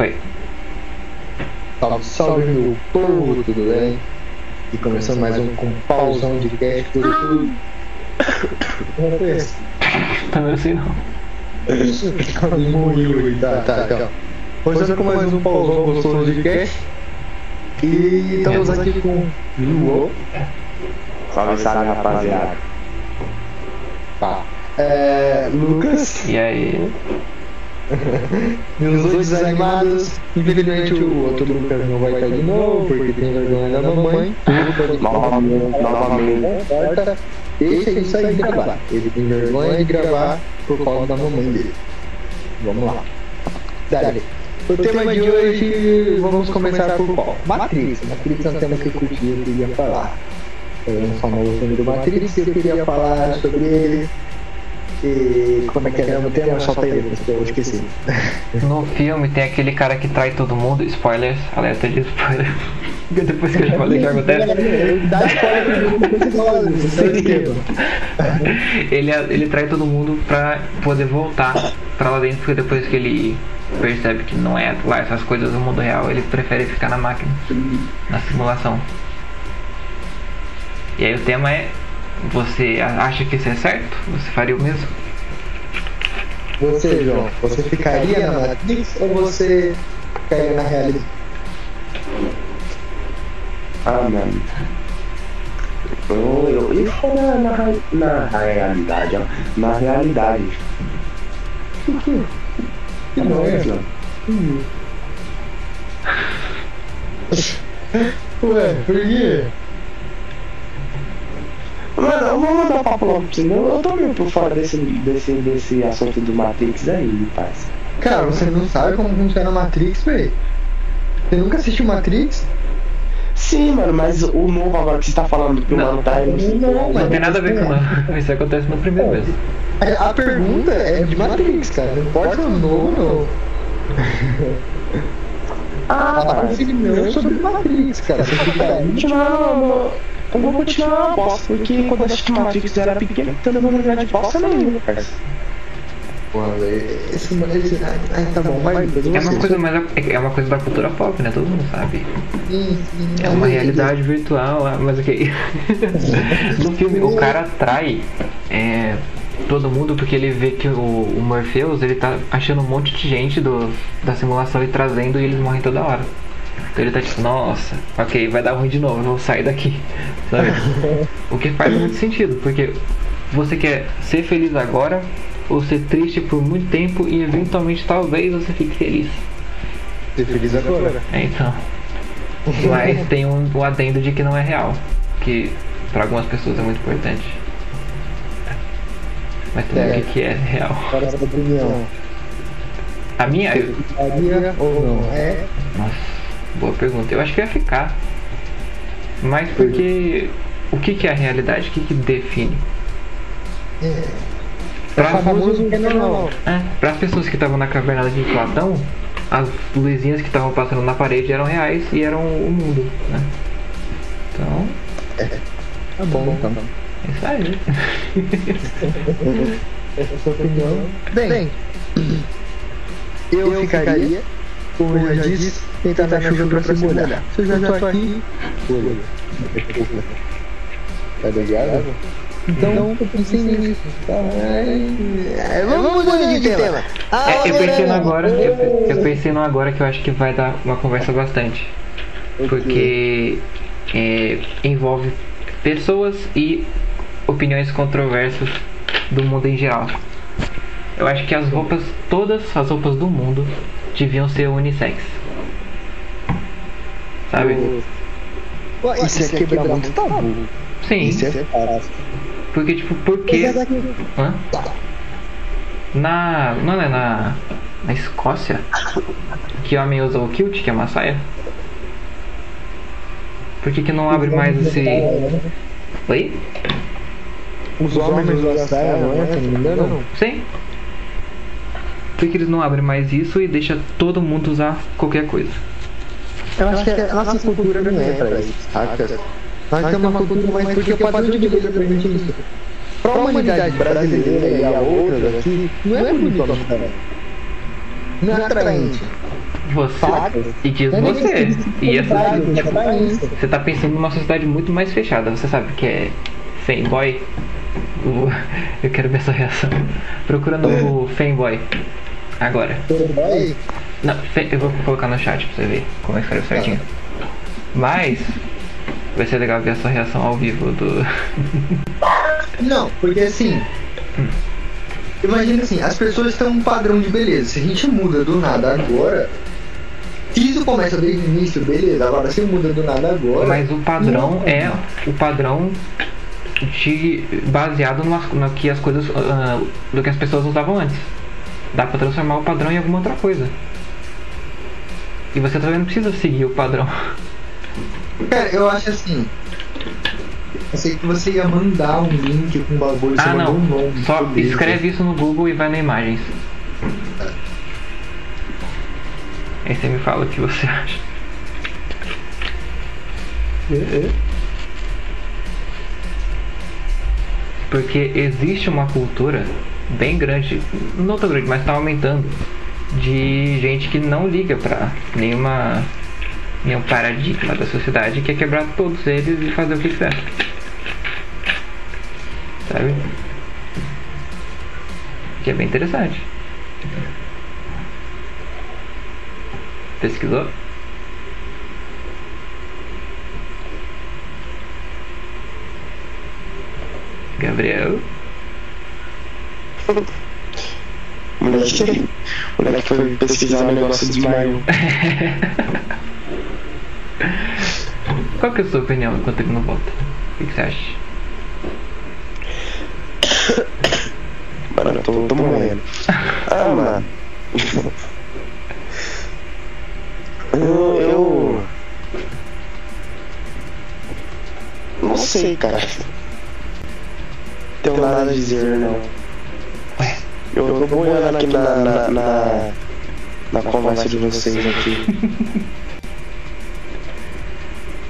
Foi. Salve, salve meu povo, tudo bem? E começando mais um com pausão de cast por tudo. Como foi esse? Também assim não. Morreu, tá, tá, tá. Começando com mais um pausão gostoso de cast. E estamos aqui com Luo. Salve, salve, rapaziada. Tá. É, Lucas. E aí? Meus dois desanimados. Infelizmente o outro Lucas não vai estar de novo, porque tem vergonha da mamãe. Novamente, novamente. Não importa. Deixa isso aí gravar. Ele tem vergonha de gravar por causa da mamãe dele. Vamos lá. Dale. O tema de hoje, vamos começar por qual? Matrix. Matrix é um tema que eu curti, eu queria falar. É um famoso filme do Matrix e eu queria falar sobre ele. E como é que é o tema? Solta aí, porque eu esqueci. No filme tem aquele cara que trai todo mundo. Spoilers, alerta de spoiler. Depois que eu falei o que acontece. Dá spoiler. Você é. Ele, ele trai todo mundo pra poder voltar pra lá dentro, porque depois que ele percebe que não é lá essas coisas do mundo real, ele prefere ficar na máquina, na simulação. E aí o tema é: você acha que isso é certo? Você faria o mesmo? Você, João, você ficaria na Matrix ou você ficaria na realidade? Ah, mano. Eu, eu, eu fico na, na, na realidade, ó. Na realidade. Por quê? Que não é? Ó. Ué, por quê? Mano, eu vou mandar papo logo pra você. Eu, eu tô meio por fora desse, desse, desse assunto do Matrix aí, parça. Cara, você não sabe como funciona a Matrix, velho? Você nunca assistiu Matrix? Sim, mano, mas o novo agora que você tá falando que o Não. mano tá aí. Não, Não tem nada a ver com não. Isso acontece no primeiro mesmo. A, a pergunta é de Matrix, cara. Não importa o novo, não. Ah, A parça. opinião é sobre Matrix, cara. Você ficaria. continuar no... Eu vou continuar uma bosta, porque quando eu assisti Matrix eu era pequeno, então eu não lembro de bosta nenhuma, parça. Pô, esse, esse, ai, ai, tá bom, vai. É uma coisa, mais, é uma coisa da cultura pop, né? Todo mundo sabe. Sim, sim, É uma realidade virtual, ah, mas ok. no filme, o cara atrai é, todo mundo porque ele vê que o, o Morpheus ele tá achando um monte de gente do, da simulação e trazendo e eles morrem toda hora. Então ele tá tipo, nossa, ok, vai dar ruim de novo, eu vou sair daqui. Sabe? o que faz muito sentido, porque você quer ser feliz agora ou ser triste por muito tempo e eventualmente talvez você fique feliz. Ser feliz agora. É, então. Mas tem um, o adendo de que não é real. Que para algumas pessoas é muito importante. Mas também É. o que, que é real? Agora essa opinião. A minha. eu- Faria ou não? É. Nossa, boa pergunta. Eu acho que ia ficar. Mas porque. O que, que é a realidade? O que, que define? É Pra, famoso que é normal. é, para as pessoas que estavam na caverna de Platão, as luzinhas que estavam passando na parede eram reais e eram o mundo, né? Então, Tá bom, então. é isso aí. Essa é a sua opinião. Bem, eu ficaria, como eu já disse, tentar na chuva pra se molhar. Se eu já tô aqui, folha. Tá ligado? Então, eu pensei nisso. Tá? É, vamos mudando de tema. Ah, É, eu pensei no agora, eu, eu pensei no agora que eu acho que vai dar uma conversa bastante. Porque é, envolve pessoas e opiniões controversas do mundo em geral. Eu acho que as roupas, todas as roupas do mundo deviam ser unissex. Sabe? Pô, Isso é quebrar muito tabu. Sim, Isso é porque tipo, por quê? Hã? Na. Não é na. Na Escócia? Que homem usa o kilt, que é uma saia? Por que, que não abre mais esse. Oi? Os homens usam saia, não é? Se não me engano. Sim. Por que eles não abrem mais isso e deixa todo mundo usar qualquer coisa? Eu acho que a nossa cultura não é pra isso, saca? Nós temos uma cultura mais porque o padrão de beleza permite isso. Pra humanidade brasileira e a outra daqui, não é bonito a cara. Não é atraente. Você. E diz é você. E essa, é você tá pensando numa sociedade muito mais fechada. Você sabe que é fanboy? O- Eu quero ver essa reação. Procura no fanboy. Agora. Não, eu vou colocar no chat pra você ver como é que escreve certinho. Mas vai ser legal ver essa reação ao vivo do. Não, porque assim. Imagina assim, as pessoas têm um padrão de beleza. Se a gente muda do nada agora. Se isso começa desde o início, beleza. Agora se muda do nada agora. Mas o padrão é o padrão de baseado no, no que as coisas ah, do que as pessoas usavam antes. Dá pra transformar o padrão em alguma outra coisa. E você também não precisa seguir o padrão. Cara, eu acho assim. Eu sei que você ia mandar um link com um bagulho, você Ah mandou não. um nome. Só escreve isso no Google e vai na imagens. Aí você me fala o que você acha. Porque existe uma cultura bem grande, não tão grande, mas tá aumentando, de gente que não liga pra nenhuma nenhum paradigma da sociedade, que é quebrar todos eles e fazer o que quiser. Sabe? Que é bem interessante. Pesquisou? Gabriel? O moleque, o moleque foi pesquisar o negócio e desmaiou. Qual que é a sua opinião enquanto ele não volta? O que, você acha? Mano, eu tô, tô morrendo. Ah, mano. Eu, eu. Não sei, cara. Tenho nada a dizer, não. Ué, Eu tô boiando aqui na, na, na, na conversa de vocês aqui.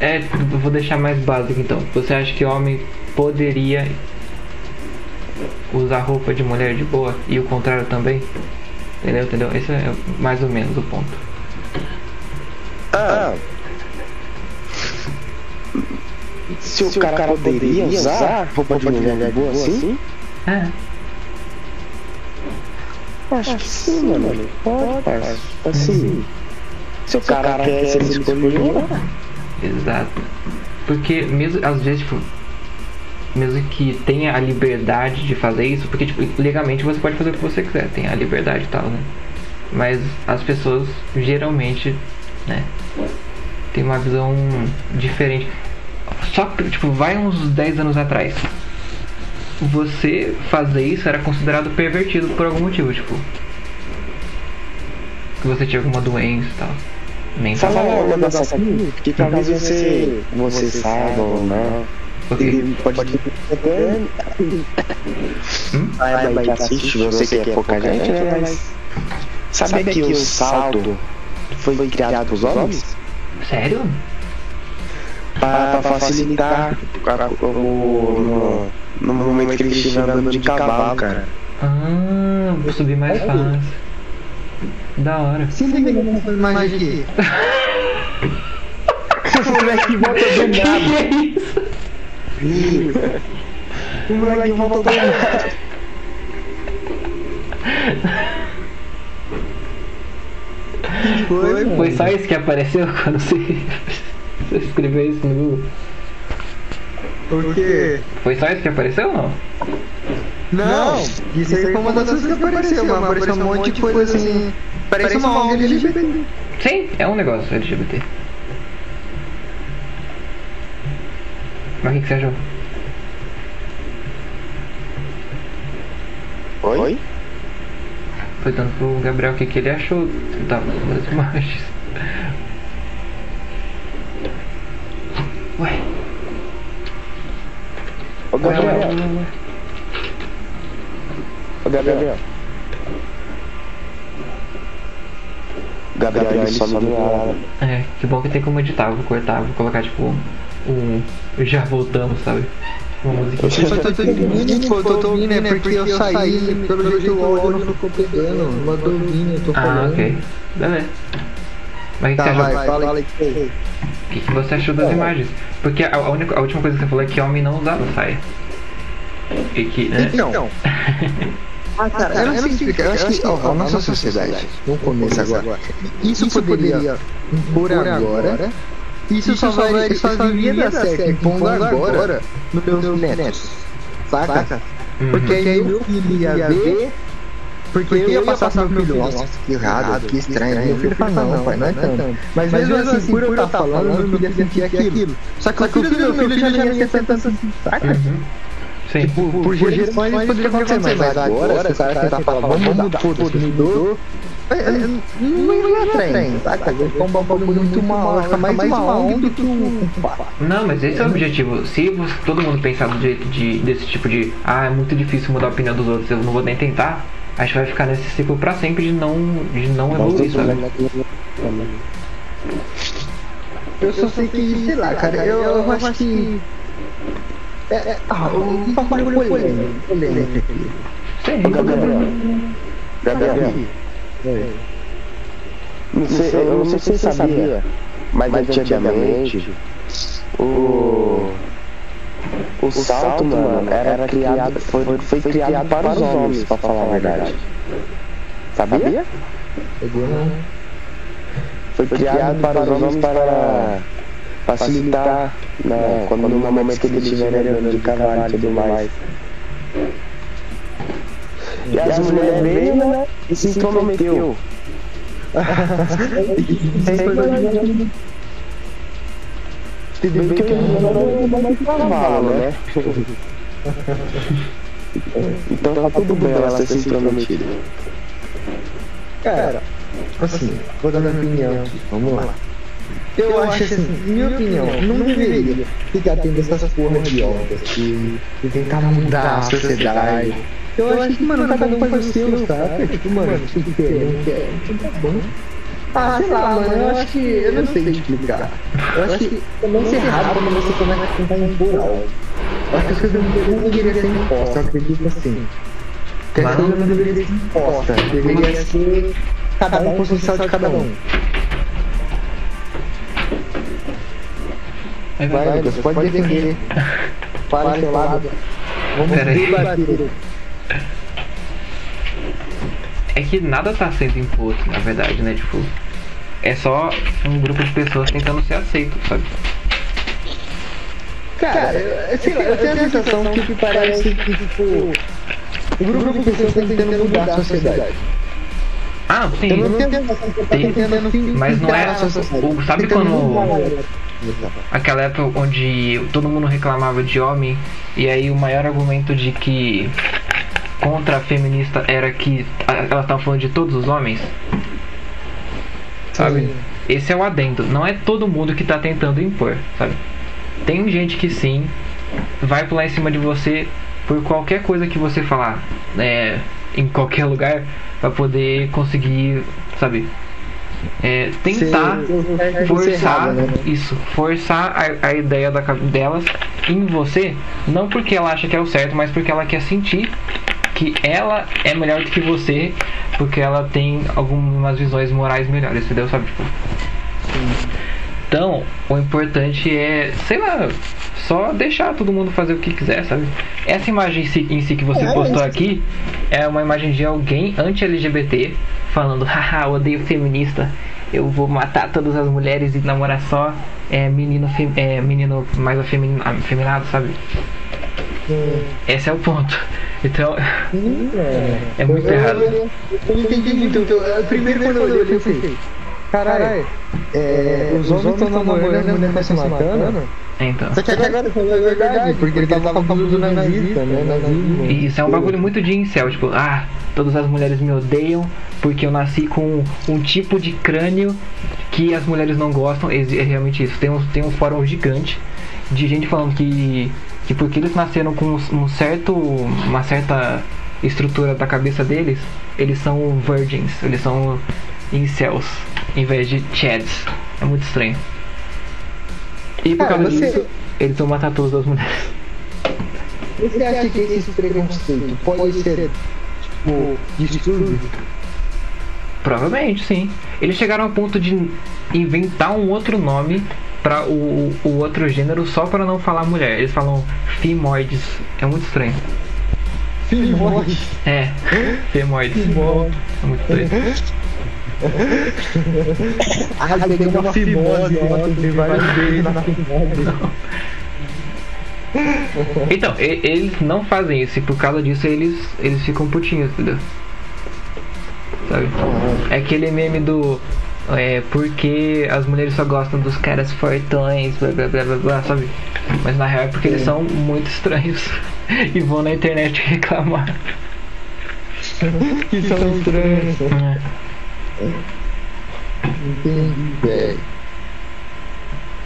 é, eu vou deixar mais básico então. Você acha que homem poderia usar roupa de mulher de boa e o contrário também? Entendeu? Entendeu? Esse é mais ou menos o ponto. Ah. Se o cara poderia usar roupa de mulher boa assim? É. Acho que sim, mano. Pode, parça. Assim. Se o cara quer ser escolhido, Exato. Porque mesmo às vezes, tipo, mesmo que tenha a liberdade de fazer isso, porque tipo, legalmente você pode fazer o que você quiser, tem a liberdade e tal, né? Mas as pessoas geralmente, né, tem uma visão diferente. Só tipo, vai uns 10 anos atrás. Você fazer isso era considerado pervertido por algum motivo, tipo. Que você tinha alguma doença e tal. Mental. Fala um negócio aqui, que talvez você, você saiba ou não. Ok. Ele pode até. Saiba que assiste, você que é pouca gente, né? Mas. Sabe que o salto foi criado pelos homens? Sério? Pra facilitar o cara o, no, momento que ele estiver andando de cavalo, cara. Ah, vou subir mais fácil. Da hora. Se liga nessa imagem aqui. O moleque volta do Que nada. é isso? O moleque volta do nada. Foi, Foi só isso que apareceu quando você, você escreveu isso no Google? Porque. Foi só isso que apareceu ou não? Não, isso aí foi uma das coisas que apareceu, mas apareceu um monte de coisa assim. Parece uma ONG LGBT. Sim, é um negócio LGBT. Mas o que, que você achou? Oi? Foi dando pro Gabriel o que, que ele achou da- das imagens. Ué, Ô ué, ué, Gabriel. Ô Gabriel. Gabriel, ele só não nada. É, que bom que tem como editar, vou cortar, vou colocar tipo um. Já voltamos, sabe? Uma. Eu só tô ouvindo, pô, tô ouvindo, é porque eu saí, pelo jeito o áudio não ficou pegando. Mas tô ouvindo, eu tô Ah, falando. ok. Beleza. Mas que, Tá, você vai, achou? fala aí. O que, que você achou das imagens? Porque a, a única, a última coisa que você falou é que homem não usava saia. E que, né? Então. Ah, cara, eu não sei explicar. Eu acho que ó, a nossa sociedade, no começo agora, isso poderia impor agora. Isso só vai, só viria dar certo impondo agora nos meus netos. Saca? Uhum. Porque aí meu filho ia ver. Porque eu ia passar pro meu filho, nossa, que errado, que estranho. Meu filho fala, não, pai, não é tanto. Mas mesmo assim, por eu estar falando, meu filho ia sentir aquilo. Só que o filho do meu filho já não ia ser tanto assim, saca? Uhum. Sim. Por, por gerações isso poderia acontecer, mas agora, se o cara tentar falar, vamos mudar, foda-se, mudou. é, é, Não ia trem, saca? Ficar um bagulho muito mal, vai ficar mais uma ONG do que um. Não, mas esse é o objetivo. Se você- todo mundo pensar do jeito de, desse tipo de ah, é muito difícil mudar a opinião dos outros, eu não vou nem tentar, a gente vai ficar nesse ciclo pra sempre de não, de não evoluir, sabe? Eu só sei que, sei lá, cara, eu, eu acho que. É, é, ah, um bagulho polêmico, polêmico aqui. Sim. Gabriel. Gabriel. Não sei, eu não sei se você sabia, mas antigamente o o salto, mano, era criado, foi, foi criado para os homens, pra falar a verdade. Sabia? Eu não. Foi criado para os homens para facilitar, né, quando no momento que eles estiverem andando de cavalo e tudo mais. E as mulheres veio, né, e se intrometeu. Se bem que eu não mais cavalo, né? Então tá tudo bem ela ter se intrometido. Cara, assim, vou dar minha opinião aqui, vamos lá. Eu acho assim, minha opinião, não deveria ficar tendo essas porra de obras de, de tentar mudar a sociedade. Eu acho que, mano, cada um faz o seu, sabe? Tipo, mano, se quer, não quer, então tá bom. Ah, sei lá, mano, eu acho que, eu não sei explicar. Eu acho que também ser errado quando você começa a tentar impor algo. Eu acho que as coisas não deveriam ser impostas, eu acredito assim. Que as coisas não deveriam ser impostas, deveria ser cada um com o social de cada um. É Vai. Lucas, pode defender. Fala seu lado. Vamos debater. É que nada tá sendo imposto, na verdade, né? Tipo, é só um grupo de pessoas tentando ser aceito, sabe? Cara, eu, sei lá, eu tenho a sensação que, que parece que, tipo, o grupo de pessoas tá tentando mudar a sociedade. Ah, sim. Eu não tenho a sensação que tá Tem, tentando mas não é. filtrar a sociedade. o- sabe quando. Aquela época onde todo mundo reclamava de homem, e aí o maior argumento de que contra a feminista era que elas estavam falando de todos os homens. Sabe? Sim. Esse é o adendo. Não é todo mundo que tá tentando impor, sabe? Tem gente que sim vai pular em cima de você por qualquer coisa que você falar, né? Em qualquer lugar, pra poder conseguir, sabe? É, tentar Ser- forçar errado, né? isso, forçar a, a ideia da, delas em você, não porque ela acha que é o certo, mas porque ela quer sentir que ela é melhor do que você, porque ela tem algumas visões morais melhores, entendeu? Sabe, tipo. Então, o importante é, sei lá, só deixar todo mundo fazer o que quiser, sabe? Essa imagem em si, que você É, postou isso- aqui é uma imagem de alguém anti-LGBT falando, haha, eu odeio feminista, eu vou matar todas as mulheres e namorar só é, menino, fem- é, menino mais afemin- afeminado, sabe? Esse é o ponto. Então, é muito eu, errado. Eu, eu não entendi muito. Eu, eu- primeiro, quando eu olhei, eu pensei: caralho, é, os homens estão namorando, a mulher tá se matando. Então. Só que agora falou a verdade, porque ele tava com a blusa do nazista, né? Nazismo. E Isso é um bagulho muito de incel, tipo, ah, todas as mulheres me odeiam porque eu nasci com um tipo de crânio que as mulheres não gostam. É é realmente isso. Tem um, tem um fórum gigante de gente falando que, que porque eles nasceram com um, certo. uma certa estrutura da cabeça deles, eles são virgins, eles são incels, em vez de chads. É muito estranho. E por causa você- disso, eles vão matar todas as mulheres. Você acha que esse preconceito pode ser, tipo, distúrbio? Provavelmente, sim. Eles chegaram ao ponto de inventar um outro nome para o, o outro gênero só para não falar mulher. Eles falam fimoides. É muito estranho. Fimoide. É, fimoides. Fimoide. É muito estranho. Ah, peguei uma fimose ontem, tem vários beijos na fimose. Então, e- eles não fazem isso e por causa disso eles, eles ficam putinhos, entendeu? Sabe? É aquele meme do. É, porque as mulheres só gostam dos caras fortões, blá blá blá blá blá, sabe? Mas na real é porque eles são muito estranhos e vão na internet reclamar. Que são estranhos. É. Entendi, velho.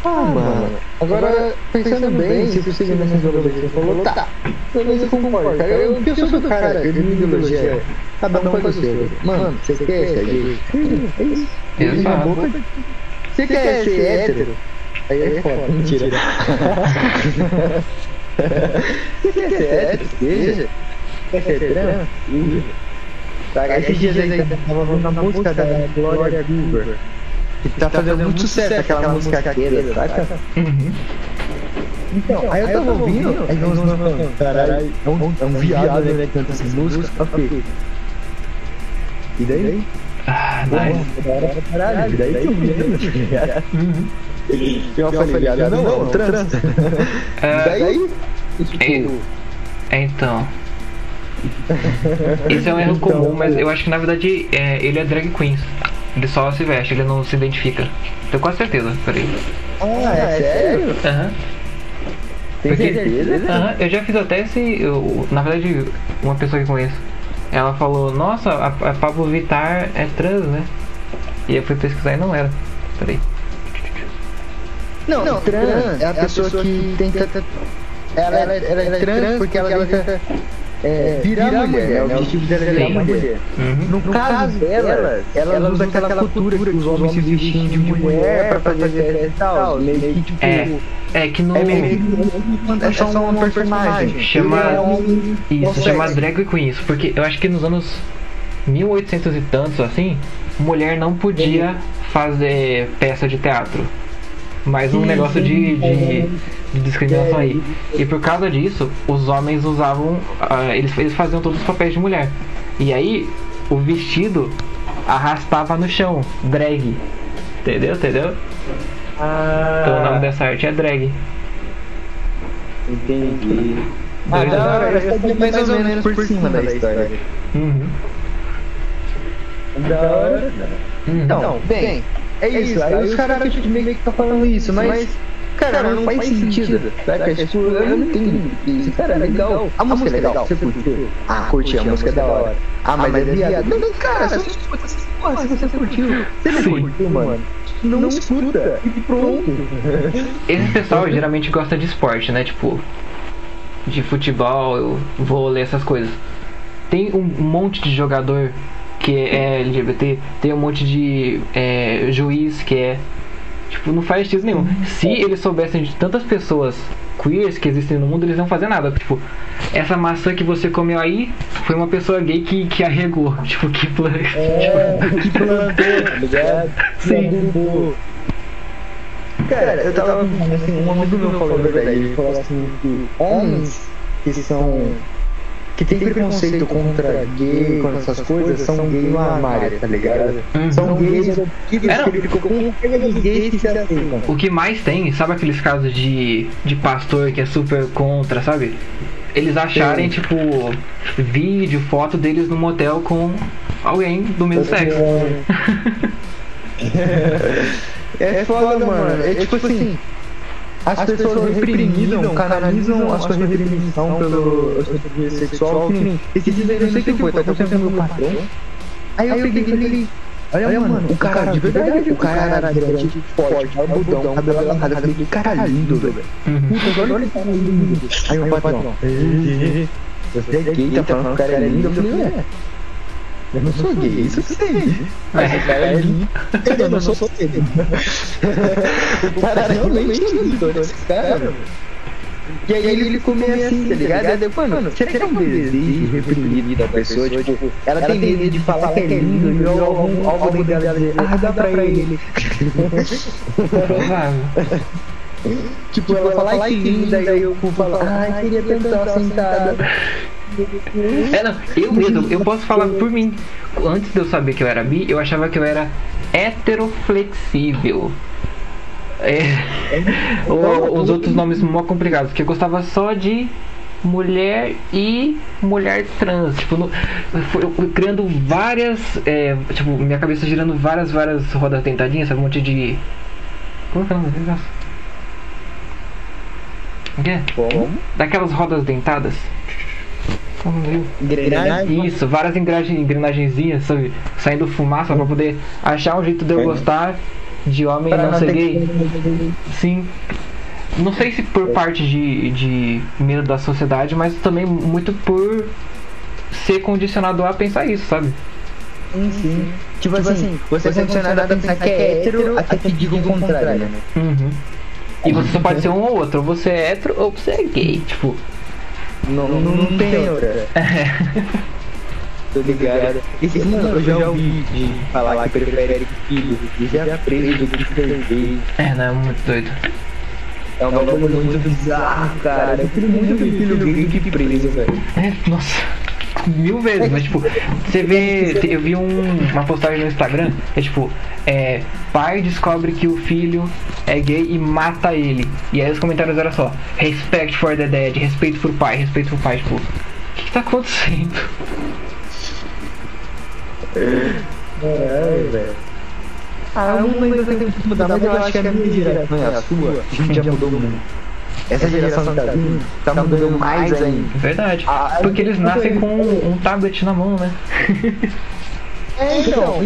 Ah, mano. Agora, pensando bem, se você seguir nessa ideologia, você falou, tá, beleza, eu concordo, cara. Eu, eu sou do cara, eu minha ideologia, cada um faz o seu. Mano, você quer É isso. Na Exato. boca. Você quer ser hétero? Aí é foda, mentira. Você quer ser hétero? Beija. Quer ser trans? Tá, esses dias aí tava ouvindo a música da Glória Groove. Que tá fazendo muito sucesso aquela música aquele, saca? Uhum. Então, aí eu tava ouvindo, aí mano falando, caralho, é um, é um viado, né, que canta essas músicas, ok. E daí? Ah, caralho, daí que eu vi, né, tá ligado? Uhum. Não, não, trans. É, Daí, tipo, É, Então. Isso é um erro Então, comum, mas eu acho que na verdade é, ele é drag queen. Ele só se veste, ele não se identifica. Tenho quase certeza, peraí. ah, é sério? Aham. Tem Porque- certeza? Aham, eu já fiz até esse. eu- na verdade, uma pessoa que conheço. Ela falou, nossa, a, a Pablo Vittar é trans, né? E eu fui pesquisar e não era. Peraí. Não, trans é a pessoa que tenta. Ela, ela, ela é trans porque ela tenta é, virar, mulher, né? O objetivo dela é virar mulher. Uhum. No caso delas, elas usam aquela cultura que os homens se vestem de mulher pra fazer festa e tal. Meio que tipo. É, é que no. É meio que é só uma personagem. Chama- é Isso, chama drag queen, isso, porque eu acho que nos anos 1800 e tantos, assim, mulher não podia fazer peça de teatro. Mais um negócio de, de, de discriminação aí. E por causa disso, os homens usavam. ah, eles, eles faziam todos os papéis de mulher. E aí, o vestido arrastava no chão, drag. Entendeu? Entendeu? Então o nome Ah, dessa arte é drag. entendi. Ah, Dois da hora, eu sabia mais ou menos por cima da história. Uhum. Da hora. Então, bem, é isso. Aí os caras tipo, meio que tá falando isso, mas. Cara, não faz sentido. Saca? Tipo, eu não entendo. Isso, cara, é legal. A música é legal. Você curtiu? Ah, curti, a música é da hora. Ah, mas é viado. Não, não, cara, você escuta. Porra, se você curtiu. Você não curtiu, mano? Não escuta. E pronto. Esse pessoal geralmente gosta de esporte, né? Tipo, de futebol, vôlei, essas coisas. Tem um monte de jogador que é LGBT, tem um monte de é, juiz que é. Tipo, não faz sentido nenhum. Se eles soubessem de tantas pessoas queers que existem no mundo, eles não fazer nada. Tipo, essa maçã que você comeu aí foi uma pessoa gay que, que arregou. Tipo, que plan... É, que plantou, tá ligado? Sim. Cara, eu tava pensando assim, um amigo meu falou a verdade, ele falou assim que homens que são. Que tem preconceito contra gay, contra essas coisas, são gay no armário, tá ligado? Uhum. São gays que É, ficou com gays que se aceitam. O que mais tem, sabe aqueles casos de, de pastor que é super contra, sabe? Eles acharem, Sim. tipo, vídeo, foto deles no motel com alguém do mesmo sexo. É foda, mano. É tipo assim. As pessoas reprimidam, canalizam a sua reprimição pelo desejo sexual. Que nem esse dia eu não sei o que foi, tá acontecendo o meu patrão. Aí eu peguei e falei. Olha, mano, o cara, de verdade, o cara era grande, forte, barbudão, cabelo alongado. Eu falei, cara lindo, velho. Puta, olha que cara lindo. Aí o patrão, "Ê, você é gay, tá falando que o cara é lindo? Eu falei, ué, eu não sou gay, isso eu sei. Mas o cara é lindo. Eu não sou gay. O cara realmente é lindo, esse cara. E aí ele ficou meio assim, tá ligado? Aí eu, mano, será que é um desejo reprimido da pessoa? Tipo, ela tem medo de falar que é lindo e algo, algo dentro dela dizer, ah, dá pra ele. Provável. Tipo, ela fala, ai que linda, e aí eu falo, ai, queria tanto estar sentada. É, não, eu mesmo, eu posso falar por mim. Antes de eu saber que eu era bi, eu achava que eu era heteroflexível. É, o- os outros nomes mó complicados, que eu gostava só de mulher e mulher trans. Tipo, no, foi- criando várias. é, tipo, minha cabeça girando várias, várias rodas dentadinhas, sabe? Um monte de. Como é que é o nome desse negócio? O quê? Daquelas rodas dentadas. Viu? Engrenagem? Isso, várias engrenagem, engrenagenzinhas, sabe? Saindo fumaça pra poder achar um jeito de eu É. gostar de homem e Pra não não ser gay. que... Sim. Não sei se por parte de, de medo da sociedade, mas também muito por ser condicionado a pensar isso, sabe? Sim, sim. Tipo, assim, você é condicionado a pensar que é hétero até que diga o contrário, né? Uhum. E você só pode ser um ou outro, ou você é hétero ou você é gay, tipo. Não, não, não tem outra. Tô ligado. Esse, mano, eu já ouvi de falar que prefere filho que já preso do que gay. É, não, é muito doido. É um bagulho muito bizarro, cara. Eu prefiro muito ver filho gay do que preso, velho. É, nossa, mil vezes, mas tipo, você vê, eu vi um- uma postagem no Instagram, é tipo, é, pai descobre que o filho é gay e mata ele. E aí os comentários eram só, respect for the dead, respeito por pai, respeito por pai, tipo, o que, que tá acontecendo? Caralho, velho. Ah, o mundo ainda tem que mudar, mas eu acho que a minha geração e a sua, a gente já mudou muito. Essa geração que tá vindo, tá mudando mais ainda. Verdade. Ah, Porque eles nascem com um, um tablet na mão, né? É, então.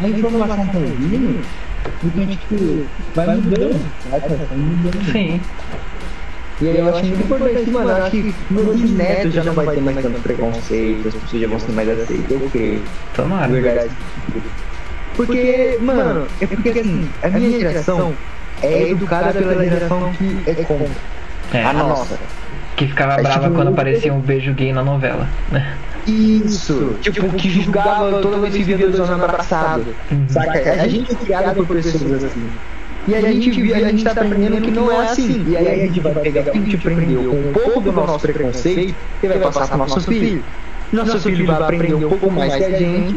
A informação tá vindo, então, tipo, vai mudando, saca? Vai mudando. Sim. E aí eu acho muito importante, mano, eu acho que meus netos já não vai ter mais tanto preconceito, as pessoas já vão ser mais aceitas, eu creio. Tomara. Verdade. Porque, mano, é porque assim, a minha geração é educada pela geração que é contra. É, A nossa. que ficava É brava tipo- quando aparecia um beijo gay na novela, né? Isso, tipo, que julgava toda vez que via dois homens abraçados. Uhum. Saca? A gente é criada por pessoas assim. E a gente, via- a gente tá aprendendo que não é assim. E aí a gente vai pegar o que a gente aprendeu com um pouco do nosso preconceito e vai passar para nosso filho. Nosso filho vai aprender um pouco mais que a gente.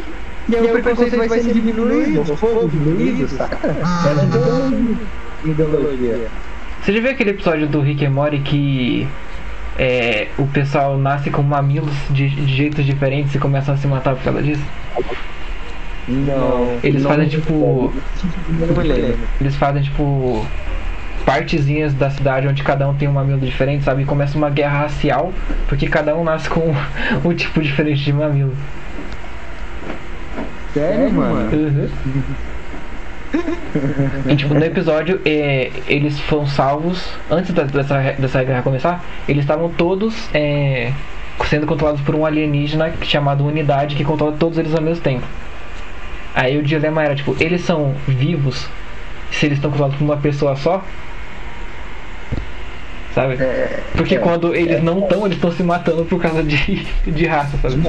E aí o preconceito vai sendo diminuído, poucos, diminuído, saca? É uma ideologia. Você já viu aquele episódio do Rick and Morty que é, o pessoal nasce com mamilos de, de jeitos diferentes e começam a se matar por causa disso? Não. Eles não- fazem tipo. Eles fazem tipo. Partezinhas da cidade onde cada um tem um mamilo diferente, sabe? E começa uma guerra racial, porque cada um nasce com um tipo diferente de mamilo. Sério, mano? Uhum. E tipo, no episódio, é, eles foram salvos, antes da- dessa, dessa guerra começar, eles estavam todos é, sendo controlados por um alienígena chamado Unidade, que controla todos eles ao mesmo tempo. Aí o dilema era, tipo, eles são vivos se eles estão controlados por uma pessoa só? Sabe? Porque é. quando eles não estão, eles estão se matando por causa de, de raça, sabe?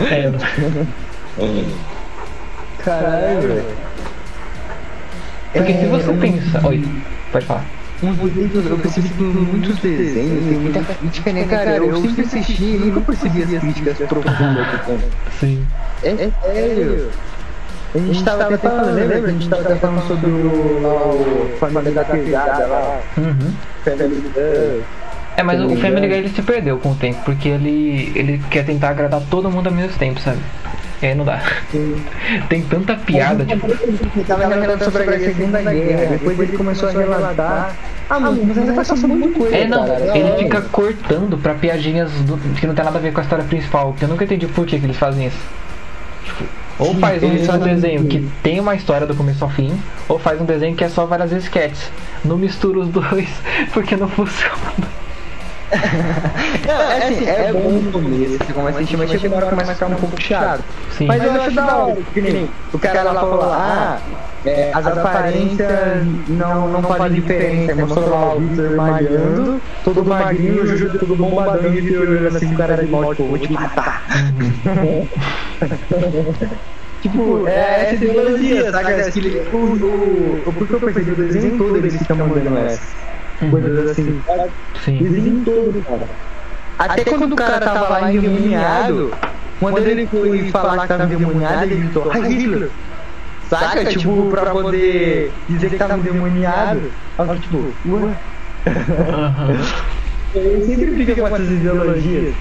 É, Caralho, velho. Porque se você É, pensa. Oi, pode falar. Eu percebi que muitos desenhos tem muita crítica, né, cara? Eu sempre assisti e nunca percebi as críticas profundas que tem. Sim. É, é sério. A gente tava até falando, lembra? A gente tava até falando sobre o, Família da Pesada lá. Uhum. Family. É, mas o Family. Guy ele se perdeu com o tempo, porque ele, ele quer tentar agradar todo mundo ao mesmo tempo, sabe? Aí não dá. Tem tanta piada, tipo. Ele tava relatando sobre a Segunda Guerra, depois ele começou a relatar. Ah, mano, mas ainda faz um monte de coisa. É, não, cara. ele fica cortando pra piadinhas do- que não tem nada a ver com a história principal, que eu nunca entendi por que, que eles fazem isso. Tipo, ou Sim, faz um, fazem- desenho que tem uma história do começo ao fim, ou faz um desenho que é só várias sketches. Não mistura os dois, porque não funciona. Não, é assim, é bom no começo, você começa a sentir, mas chega uma hora começa a ficar um pouco chato. Sim. Mas eu acho da hora, que nem o cara lá falou lá, ah, é, as aparências não, não fazem diferença. Mostrou lá o Victor malhando, todo magrinho, o Juju todo bombadão e eu olhando assim, o cara de mal, tipo, vou te matar. Tipo, é essa ideologia, saca? Que, o, o, o, porque eu percebi o desenho todo eles ficam mandando essa. Coisas assim. Sim. desenho todo, cara. Até quando o cara tava lá endemoniado, quando ele foi falar que tava endemoniado, ele gritou, Ai Hitler! Saca? Tipo, pra poder dizer que tava endemoniado. Aí eu, tipo, ué? Ele sempre fica com essas ideologias.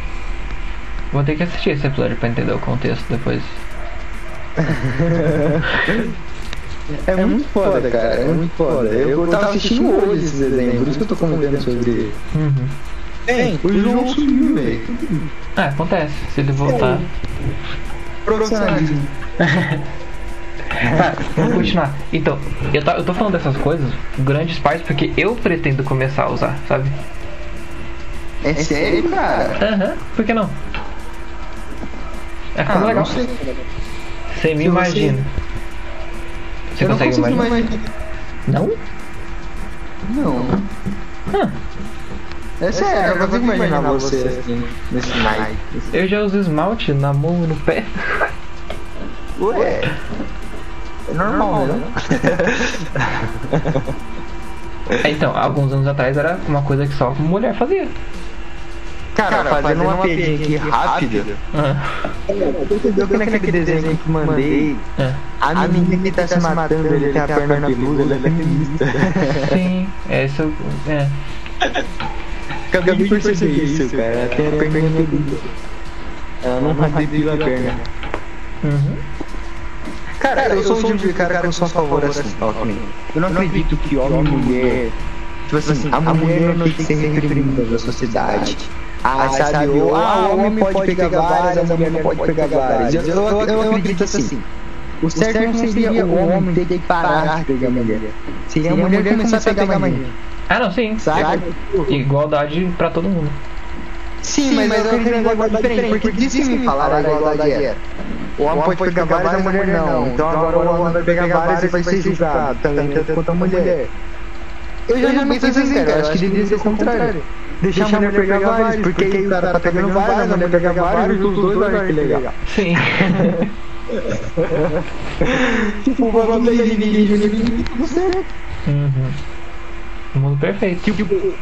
Vou ter que assistir esse episódio pra entender o contexto depois. É muito foda, cara. É muito foda. Eu, eu tava assistindo hoje esses desenhos, por isso que eu tô comentando sobre ele. Uhum. Bem, o João sumiu, velho. Ah, acontece. Se ele voltar. Profissionalismo. Tá, vamos continuar. Então, eu, tá, eu tô falando dessas coisas, grandes partes, porque eu pretendo começar a usar, sabe? É sério, cara? Aham, por que não? É Ah, legal. não sei. Você me Se imagina. Você eu não consegue consigo imaginar? imaginar. Não? Não. Hã. É sério, eu não consigo imaginar você assim, nesse naipe. Eu já uso esmalte na mão e no pé. Ué. É normal, né? É, Então, alguns anos atrás era uma coisa que só mulher fazia. Cara, fazendo uma piadinha aqui rápida. Ah, Percebeu que naquele desenho que mandei, é. a menina que tá se matando, ele tem a perna peluda, ela é feminista. Sim, é isso. É. Acabei de perceber isso, cara. Ela tem a perna peluda. Ela não depila a perna. Uhum. Cara, eu sou o tipo de cara que eu sou a favor assim, ó, nem- Eu não acredito que homem e mulher. Tipo assim, a mulher não tem que ser reprimida da sociedade. Ah, sabe, ou, ah, o homem pode pegar várias, a mulher não pode pegar várias. Eu, eu, eu acredito assim. O certo não seria o homem ter que parar de pegar mulher. Seria a mulher começar a pegar mais gente. Ah, não, sim. Sabe? Igualdade pra todo mundo. Sim, mas eu quero igualdade diferente, porque disse que me falaram a igualdade era. O homem pode pegar várias, a mulher não. Então agora o homem vai pegar várias e vai ser julgado também, tanto quanto a mulher. Eu já não penso assim, cara. Eu acho que deveria ser o contrário. Deixar a mulher pegar várias, porque aí o cara tá pegando várias, a mulher pega várias, e os dois vai que legal. Sim. Tipo, o bagulho da alienígena, você uhum. Mundo perfeito. Tipo,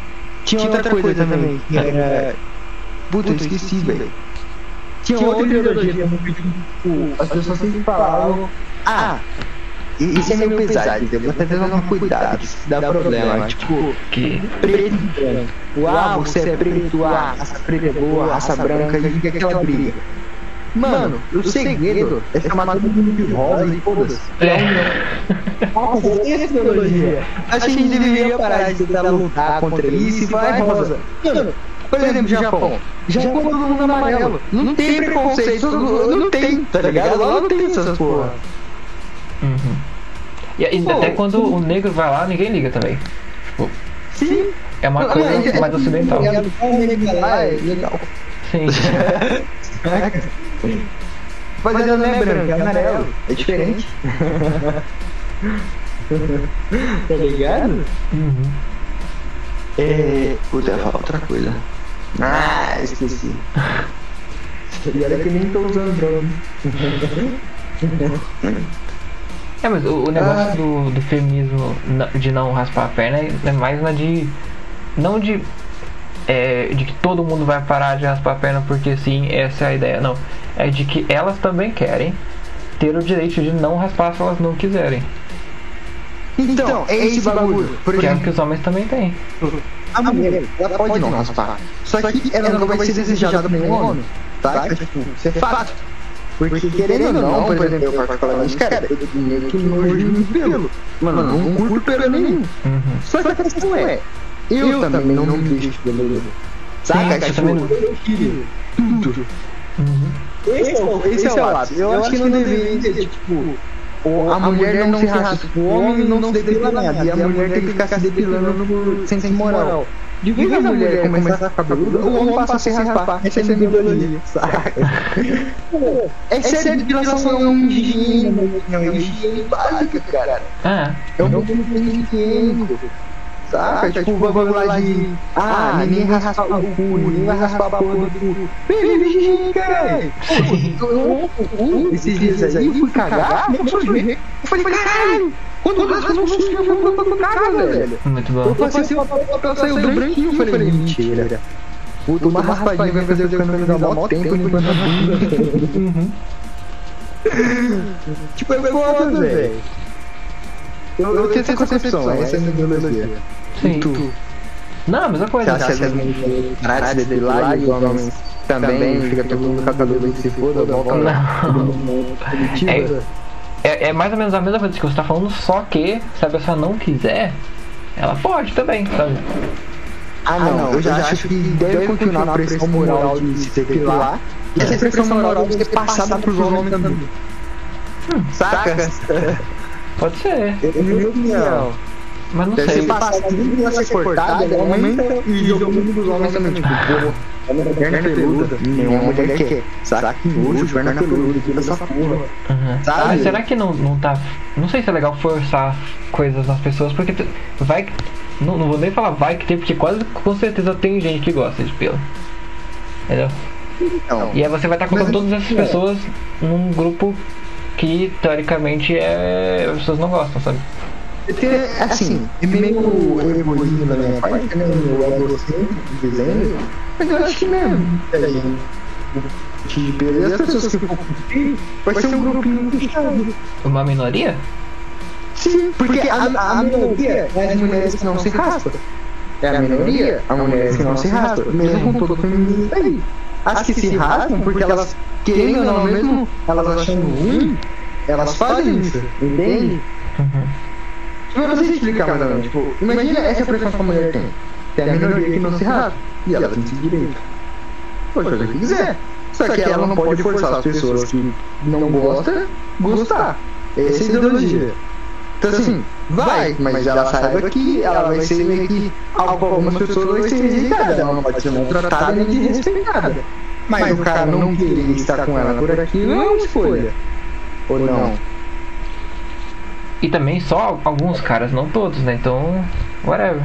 tinha outra coisa também, que era... Puta, eu esqueci, velho. Tinha outra ideologia também, que, tipo, as pessoas sempre falavam... Ah, e- isso é meio pesado, entendeu? Você que tomar cuidado, isso dá problema. Tipo, Que. preto e branco. Ah, você é preto, ah, raça preta é boa, raça branca, e fica aquela briga. Mano, o segredo é chamar todo mundo de rosa e foda-se. É. Nossa, tem essa ideologia. Acho que a gente deveria parar de tentar lutar contra isso e vai rosa. Mano, por exemplo, Japão. Japão todo mundo amarelo. Não tem preconceito, não não tem, tá ligado? Lá não tem essas porra. Uhum. E, e Pô, até quando o negro vai lá, ninguém liga também. Sim. é uma coisa mais ocidental. Lá é legal. Sim. Mas ele não é branco, é amarelo. É diferente. tá ligado? Uhum. É. Puta, eu ia falar outra coisa. Ah, esqueci. E olha que nem tô usando drone. É, mas o, o negócio do, do feminismo de não raspar a perna é, é mais na de. Não de. É, de que todo mundo vai parar de raspar a perna porque sim, essa é a ideia. Não. É de que elas também querem ter o direito de não raspar se elas não quiserem. Então, é esse bagulho. Por Que é o exemplo, que os homens também têm. a mulher, ela pode não raspar. Só que ela não vai ser desejada por nenhum homem. Tá? Tipo, isso é fato. Porque querendo ou não, por exemplo, eu particularmente, cara, eu meio que nojo no pelo. Mano, eu não curto pelo nenhum. Uhum. Só que a questão é, eu também não me deixo dolorido. Saca? eu Tipo, também não. eu queria tudo. Uhum. Esse é o, esse é o lado. Eu acho que não deveria ser, tipo, o- a mulher não se raspa, o homem não se depila nada, e a mulher tem que ficar se depilando por senso moral. De vez a mulher começar a ficar cabeluda, o homem passa a se raspar. Essa é a minha biologia, saca? É sério, depilação é uma higiene, é uma higiene básica, cara. Ah, É um bagulho higiênico. Saca? Tipo, o bagulho lá de. Ah, ninguém raspa o cu, ninguém vai raspar a porra do cu. Vem, higiene, caralho. Pô, eu- eu- Esses dias aí eu fui cagar, não sou ver. Eu falei, caralho, quando eu raspo, eu não sou eu vou pra cagar, velho. muito Eu bom. passei o papel, o saiu branquinho. Eu falei, mentira. Puta, uma raspadinha vai fazer eu economizar mó tempo limpando a bunda. Tipo, é foda, velho. Eu, eu tenho essa concepção, essa é a minha biologia. Sim. Tu, Não, a mesma você coisa. acha que as mulheres de depilar e os homens também fica todo mundo com a cabelo que se foda, volta lá. Não. É, é, é mais ou menos a mesma coisa que você tá falando, só que se a pessoa não quiser, ela pode também, sabe? Ah, não, eu já acho que deve continuar a pressão moral de se depilar. E essa pressão moral deve ser passada pros homens também. Saca? Pode ser, É minha opinião. Mas não Deve sei. ser passada, nem ela ser cortada, ela aumenta e joga o mundo dos homens também. Tipo, porra, uma perna peluda, nenhuma mulher quer. Saca? Que nojo, perna peluda, tira essa porra. Uhum. Sabe? Mas será que não, não tá. Não sei se é legal forçar coisas nas pessoas, porque tu- vai. Não, não vou nem falar vai que tem, porque quase com certeza tem gente que gosta de pelo. Entendeu? Então, E aí você vai estar colocando Mas- todas essas é. pessoas num grupo que teoricamente é. as pessoas não gostam, sabe? Tem, assim, é meio egoísmo da minha parte, né? Meio egocêntrico dizendo, mas eu acho que mesmo. é, gente, de. E as pessoas que for curtir, vai ser um grupinho fechado. Uma minoria? Sim, porque a, a minoria é as mulheres que não se raspam. É a minoria, as mulheres que não se raspam, mesmo com todo o feminismo aí. As que se raspam, porque elas, querendo ou não, mesmo elas achando ruim, elas fazem isso, entende? Uhum. Tipo, eu não sei explicar mais ou menos. Tipo, imagina essa pressão que a mulher tem. Tem a minoria que não se raspa. E ela tem esse direito. Pode fazer o que quiser. Só que ela não pode forçar as pessoas que não gostam gostar. Essa é a ideologia. Então assim, vai, mas ela saiba que ela vai ser meio que algumas pessoas vai ser rejeitada. Ela não pode ser maltratada nem desrespeitada. Mas o cara não querer estar com ela por aquilo não é uma escolha. Ou não? E também só alguns caras, não todos, né? Então, whatever.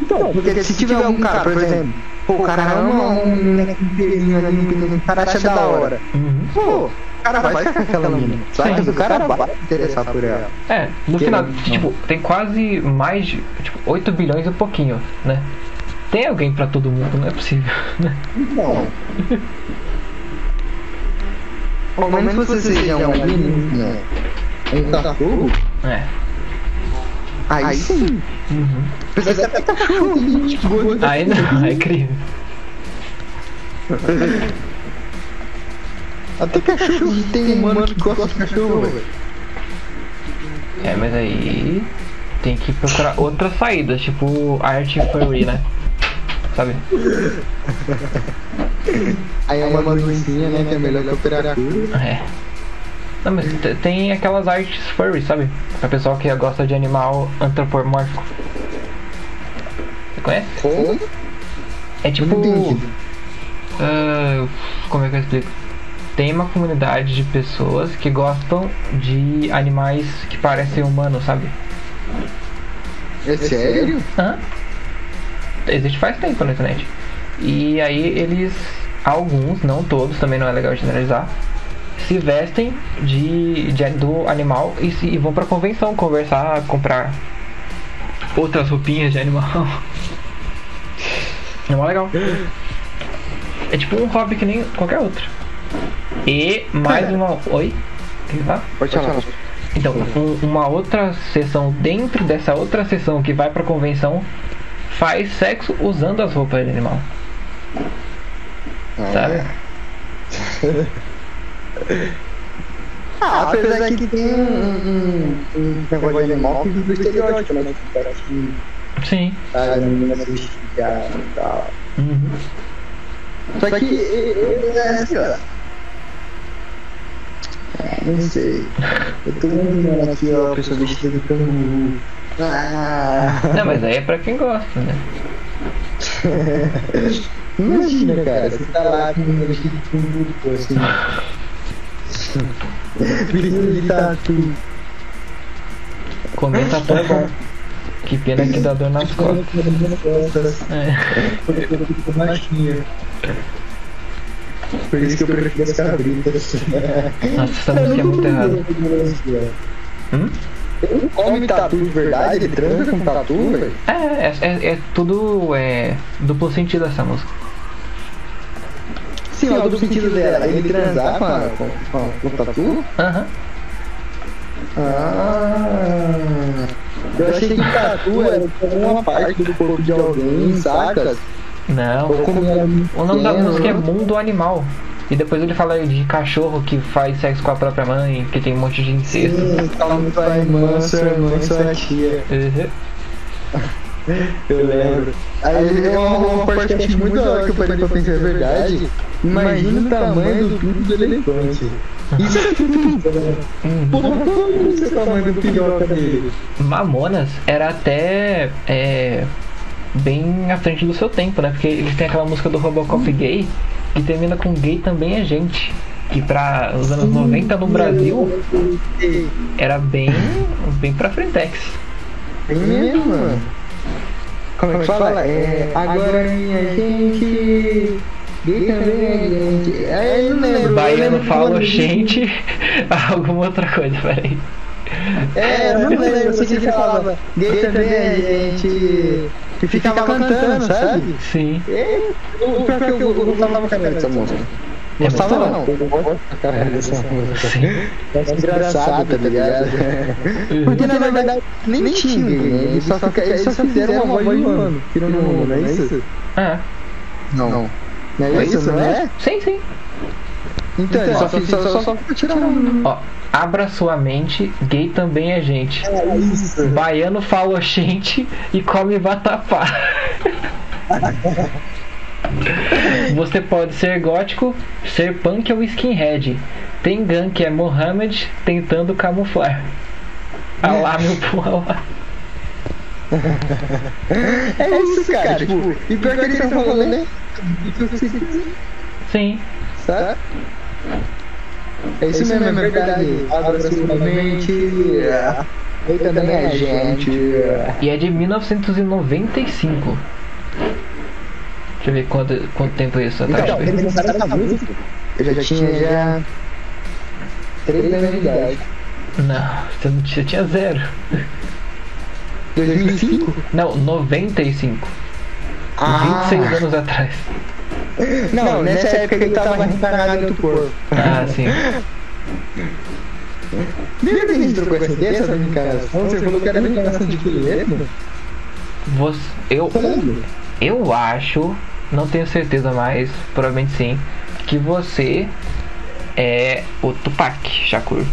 Então, porque se tiver um cara, por exemplo, pô, o cara ama com pelinho ali, um o cara acha da hora. Uhum. Pô, o cara vai ficar com aquela menina. Sabe? O cara vai se interessar por ela. É, no Que final, não. tipo, tem quase mais de tipo, 8 bilhões e um pouquinho, né? Tem alguém pra todo mundo, não é possível, né? Então. Ao menos você seja um alienígena, um cachorro, É. aí sim. Uhum. Precisa até cachorro, tem gente gorda. Aí não, aí é crime. Até cachorro, tem humano que gosta de cachorro, velho. É, mas aí tem que procurar outras saídas, tipo arte furry, né? Sabe? Aí é uma doencinha, né, que é melhor que operar a cura. É. Não, mas te- tem aquelas artes furry, sabe? Pra pessoal que gosta de animal antropomórfico. Você conhece? Como? É tipo. ah, como é que eu explico? Tem uma comunidade de pessoas que gostam de animais que parecem humanos, sabe? É sério? Hã? Existe faz tempo na internet. E aí eles, alguns, não todos, também não é legal generalizar, se vestem de, de do animal e, se, e vão pra convenção conversar, comprar outras roupinhas de animal. É mó legal. É tipo um hobby que nem qualquer outro. E mais uma. Oi? O que tá? Pode falar. Então, um- uma outra sessão dentro dessa outra sessão que vai pra convenção faz sexo usando as roupas de animal. Sabe? Ah, apesar que tem um, um, um negócio de animal que vive o estereótipo, né? Que parece que Sim. a menina se esticar e tal. Uhum. Só que, eh, eh, sei lá. Ah, Não sei. Eu tô imaginando aqui, ó, a pessoa vestida de canguru. Ah, Não, mas aí é pra quem gosta, né? Imagina, cara, você tá lá com um vestido com um grupo assim. Vestido de tatu. Comer tatu é bom. Que pena que dá dor nas costas. É. Ficou baixinho. Por isso que eu prefiro as cabritas. Nossa, essa música é muito errada. Hum? Ele come tatu de verdade? Ele transa com tatu, velho? É, é, é, é tudo é, duplo sentido essa música. Sim, ó, do sentido dela. Ele transar com, a, com, com, com o tatu? Aham. Ah. Eu achei que tatu era uma parte do corpo de alguém, saca? Não. Como O nome da música é né? Mundo Animal. E depois ele fala de cachorro que faz sexo com a própria mãe, que tem um monte de incesto. Sim, calma tua irmã, sua irmã e sua tia. Uhum. Eu lembro. Aí é uma, uma parte que eu acho muito da hora que eu parei pra pensar, é verdade. Imagina o tamanho do pinto do elefante. Isso é tudo, né? Uhum. Porra, qual é o tamanho do piroca dele? Mamonas era até é, bem à frente do seu tempo, né? Porque eles têm aquela música do Robocop gay que termina com gay também é gente. Que pra os anos 90 no Brasil era bem, bem pra frentex. Tem mesmo, mano. Como é que fala? É, agora minha gente. Gay também é gente. É, eu não lembro. Baiano fala gente, alguma outra coisa, peraí. É, eu não lembro. Eu sei que ele falava. Gay também é gente. E ficava cantando, sabe? Sim. É, o pior que eu, gostava pra caralho dessa música. É Gostava não, eu gosto pra caralho dessa música. Sim. É engraçado, tá ligado? Porque na verdade nem tinha ninguém, né? Eles só, fica, eles só fizeram uma voz de humano. Tirando o mundo, não é isso? Ah, Não. Não é isso, não é? sim, sim. Então, eles só, fi- só, só, só tiraram um. Ó, abra sua mente, gay também é gente. É isso. Baiano fala gente e come vatapá. Você pode ser gótico, ser punk ou skinhead. Tem gan que é Mohammed tentando camuflar. Alá, meu porra. É isso, cara. Tipo, e pior que eles estão falando, né? Sim. sabe? É isso mesmo, é verdade. Abra sua mente. Ele também é gente. E é de 1995. Deixa eu ver quanto, quanto tempo é isso atrás. Então, eles lançaram essa música. Eu já tinha já 3 anos de idade. Não, você, não tinha, tinha zero. 2005? Não, 95. Ah. 26 anos atrás. Não, nessa época ele tava reencarnado em outro corpo. Ah, sim. Lembra que a gente trocou essa ideia sobre reencarnação? Você falou que era reencarnação de quê mesmo? Você, eu, eu acho, não tenho certeza, mas provavelmente sim, que você é o Tupac Shakur.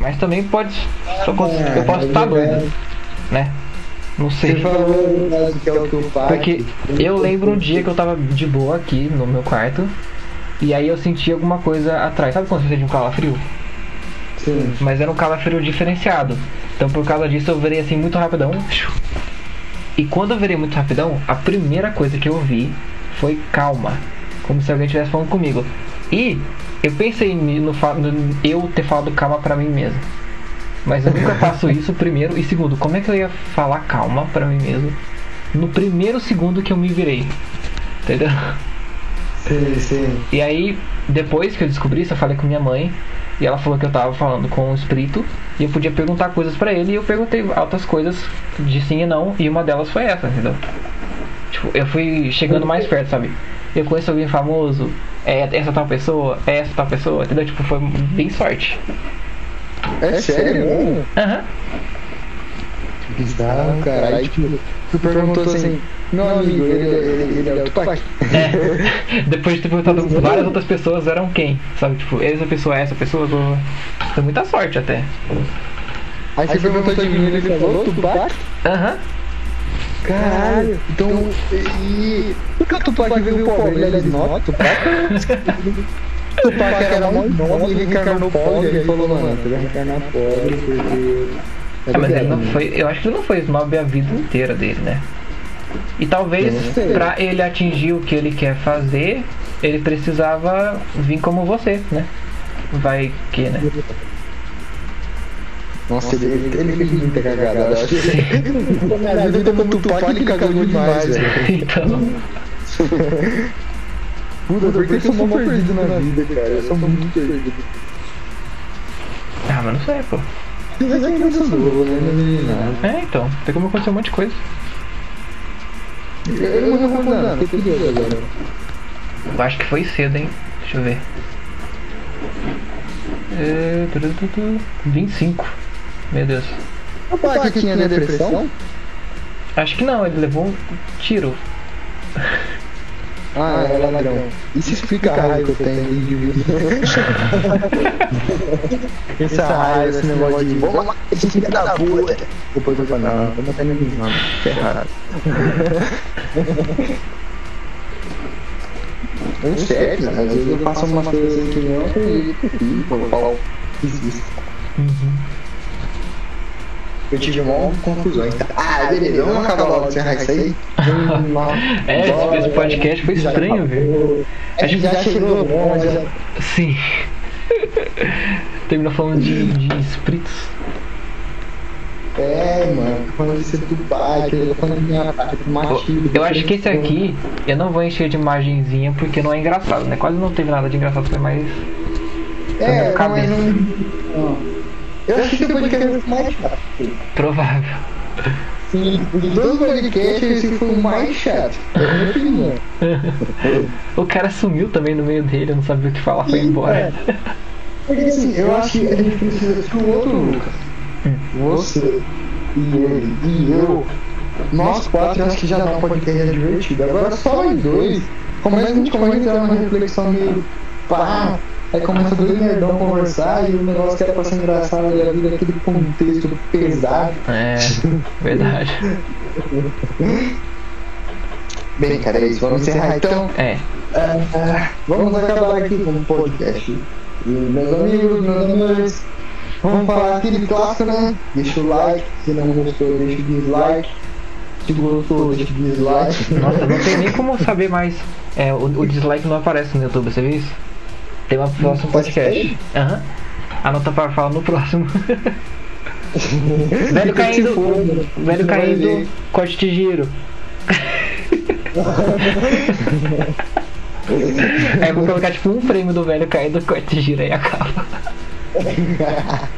Mas também pode. Só posso, eu posso estar doido, né? Não Você sei. falou né, que é o Tupac. Porque eu lembro um dia que eu tava de boa aqui no meu quarto. E aí eu senti alguma coisa atrás. Sabe quando você sente um calafrio? Sim. Mas era um calafrio diferenciado. Então por causa disso eu virei assim muito rapidão. E quando eu virei muito rapidão, a primeira coisa que eu vi foi calma. Como se alguém estivesse falando comigo. E eu pensei no, no eu ter falado calma pra mim mesmo. Mas eu nunca faço isso, primeiro. E segundo, como é que eu ia falar calma pra mim mesmo no primeiro segundo que eu me virei? Entendeu? Sim, sim. E aí, depois que eu descobri isso, eu falei com minha mãe. E ela falou que eu tava falando com o espírito. E eu podia perguntar coisas pra ele. E eu perguntei altas coisas de sim e não. E uma delas foi essa, entendeu? Tipo, eu fui chegando mais perto, sabe? Eu conheço alguém famoso. É essa tal pessoa. É essa tal pessoa. Entendeu? Tipo, foi bem sorte. É sério mesmo? Aham. Bizarro, cara. Aí, tipo, tu perguntou assim, meu amigo, ele, ele, ele é o Tupac. É. Depois de ter perguntado várias outras pessoas, eram quem? Sabe? Tipo, essa pessoa, essa pessoa. blá. Foi muita sorte até. Aí você perguntou de mim, ele falou Tupac? Aham. Caralho. Então, e... Por que o Tupac veio pobre? Ele é não, Tupac? Tupac era mais nobre e reencarnou pobre. Ele falou, mano, você vai reencarnar pobre porque... Ah, mas ele não foi. Eu acho que ele não foi snob a vida inteira dele, né? E talvez pra ele atingir o que ele quer fazer, ele precisava vir como você, né? Vai que, né? Nossa, ele, ele, ele fez muita cagada. Acho que na vida como Tupac ele cagou demais, velho. Então, Puta, por que eu sou mó perdido na vida, cara? Eu sou muito perdido. ah, mas não sei, pô. Mas é que eu sou novo, né? Nada. É, então, tem como acontecer um monte de coisa. Eu não vou o que que deu agora? Eu acho que foi cedo, hein? Deixa eu ver. É, tu, tu, tu, tu, 25. Meu Deus. O pai que tinha depressão? Acho que não, ele levou um tiro. Ah, é ladrão. Isso explica a raiva que eu tenho de indivíduo. Essa raiva, esse negócio de vamos lá, esse filho da puta. Depois eu falo, não, vamos matar ninguém, mano. Ferrado. É sério, às vezes eu faço umas coisas assim que não acredito que eu existe. Eu tive uma confusão. então. Ah, beleza, vamos acabar logo encerrar isso aí. É, esse- podcast foi estranho, viu? A gente já chegou longe, já Sim. Terminou falando de, de espíritos. É, mano, falando ser do pai, falando minha machismo. Eu acho que esse aqui eu não vou encher de imagenzinha porque não é engraçado, né? Quase não teve nada de engraçado, foi mais. É, cabeça. não, não. Eu acho que esse podcast é o mais chato. provável. Sim, de todos os podcasts, esse foi o mais chato. É a minha opinião. O cara sumiu também no meio dele, eu não sabia o que falar, foi embora. Porque assim, eu acho que a gente precisa que o outro Lucas, você e ele e eu, nós quatro, eu acho que já dá um podcast divertido. Agora só nós dois, começa, a gente começa a entrar numa reflexão meio pá, aí começa dois nerdão conversar e o negócio que era pra ser engraçado já vira aquele contexto pesado. É, verdade. Bem, cara, é isso. Vamos encerrar então. É. Ah, vamos acabar aqui com o podcast. E, meus amigos, meus amigos, vamos falar aquele clássico, né? Deixa o like, se não gostou, deixa o dislike. Se gostou, deixa o dislike. Nossa, não tem nem como saber mais. É, o, o dislike não aparece no YouTube, você viu isso? Tem uma próximo podcast. Aham. Anota para falar no próximo. velho caindo. Velho caindo, corte de giro. Aí eu vou colocar tipo um frame do velho caindo, corte de giro aí acaba.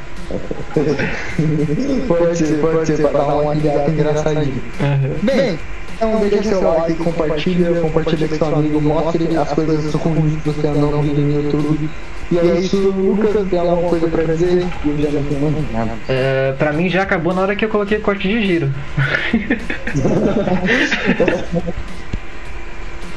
Pode ser, pode ser, para dar uma ligada engraçadinha. Aham. Bem, então deixa seu like, compartilha, compartilha com seu amigo, mostre as coisas ruins que você não viu no YouTube. E é isso, Lucas, tem alguma coisa pra dizer? Eu já não tenho mais nada. É, pra mim já acabou na hora que eu coloquei corte de giro.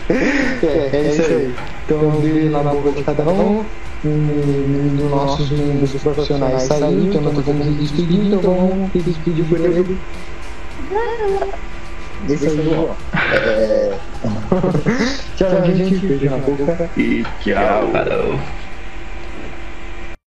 É, é isso aí. Então, beijo na boca de cada um. Um dos nossos membros profissionais saiu, então nós vamos nos despedir, então vamos se despedir por ele. João. É... Tchau, gente. Beijo na boca. E tchau. Falou.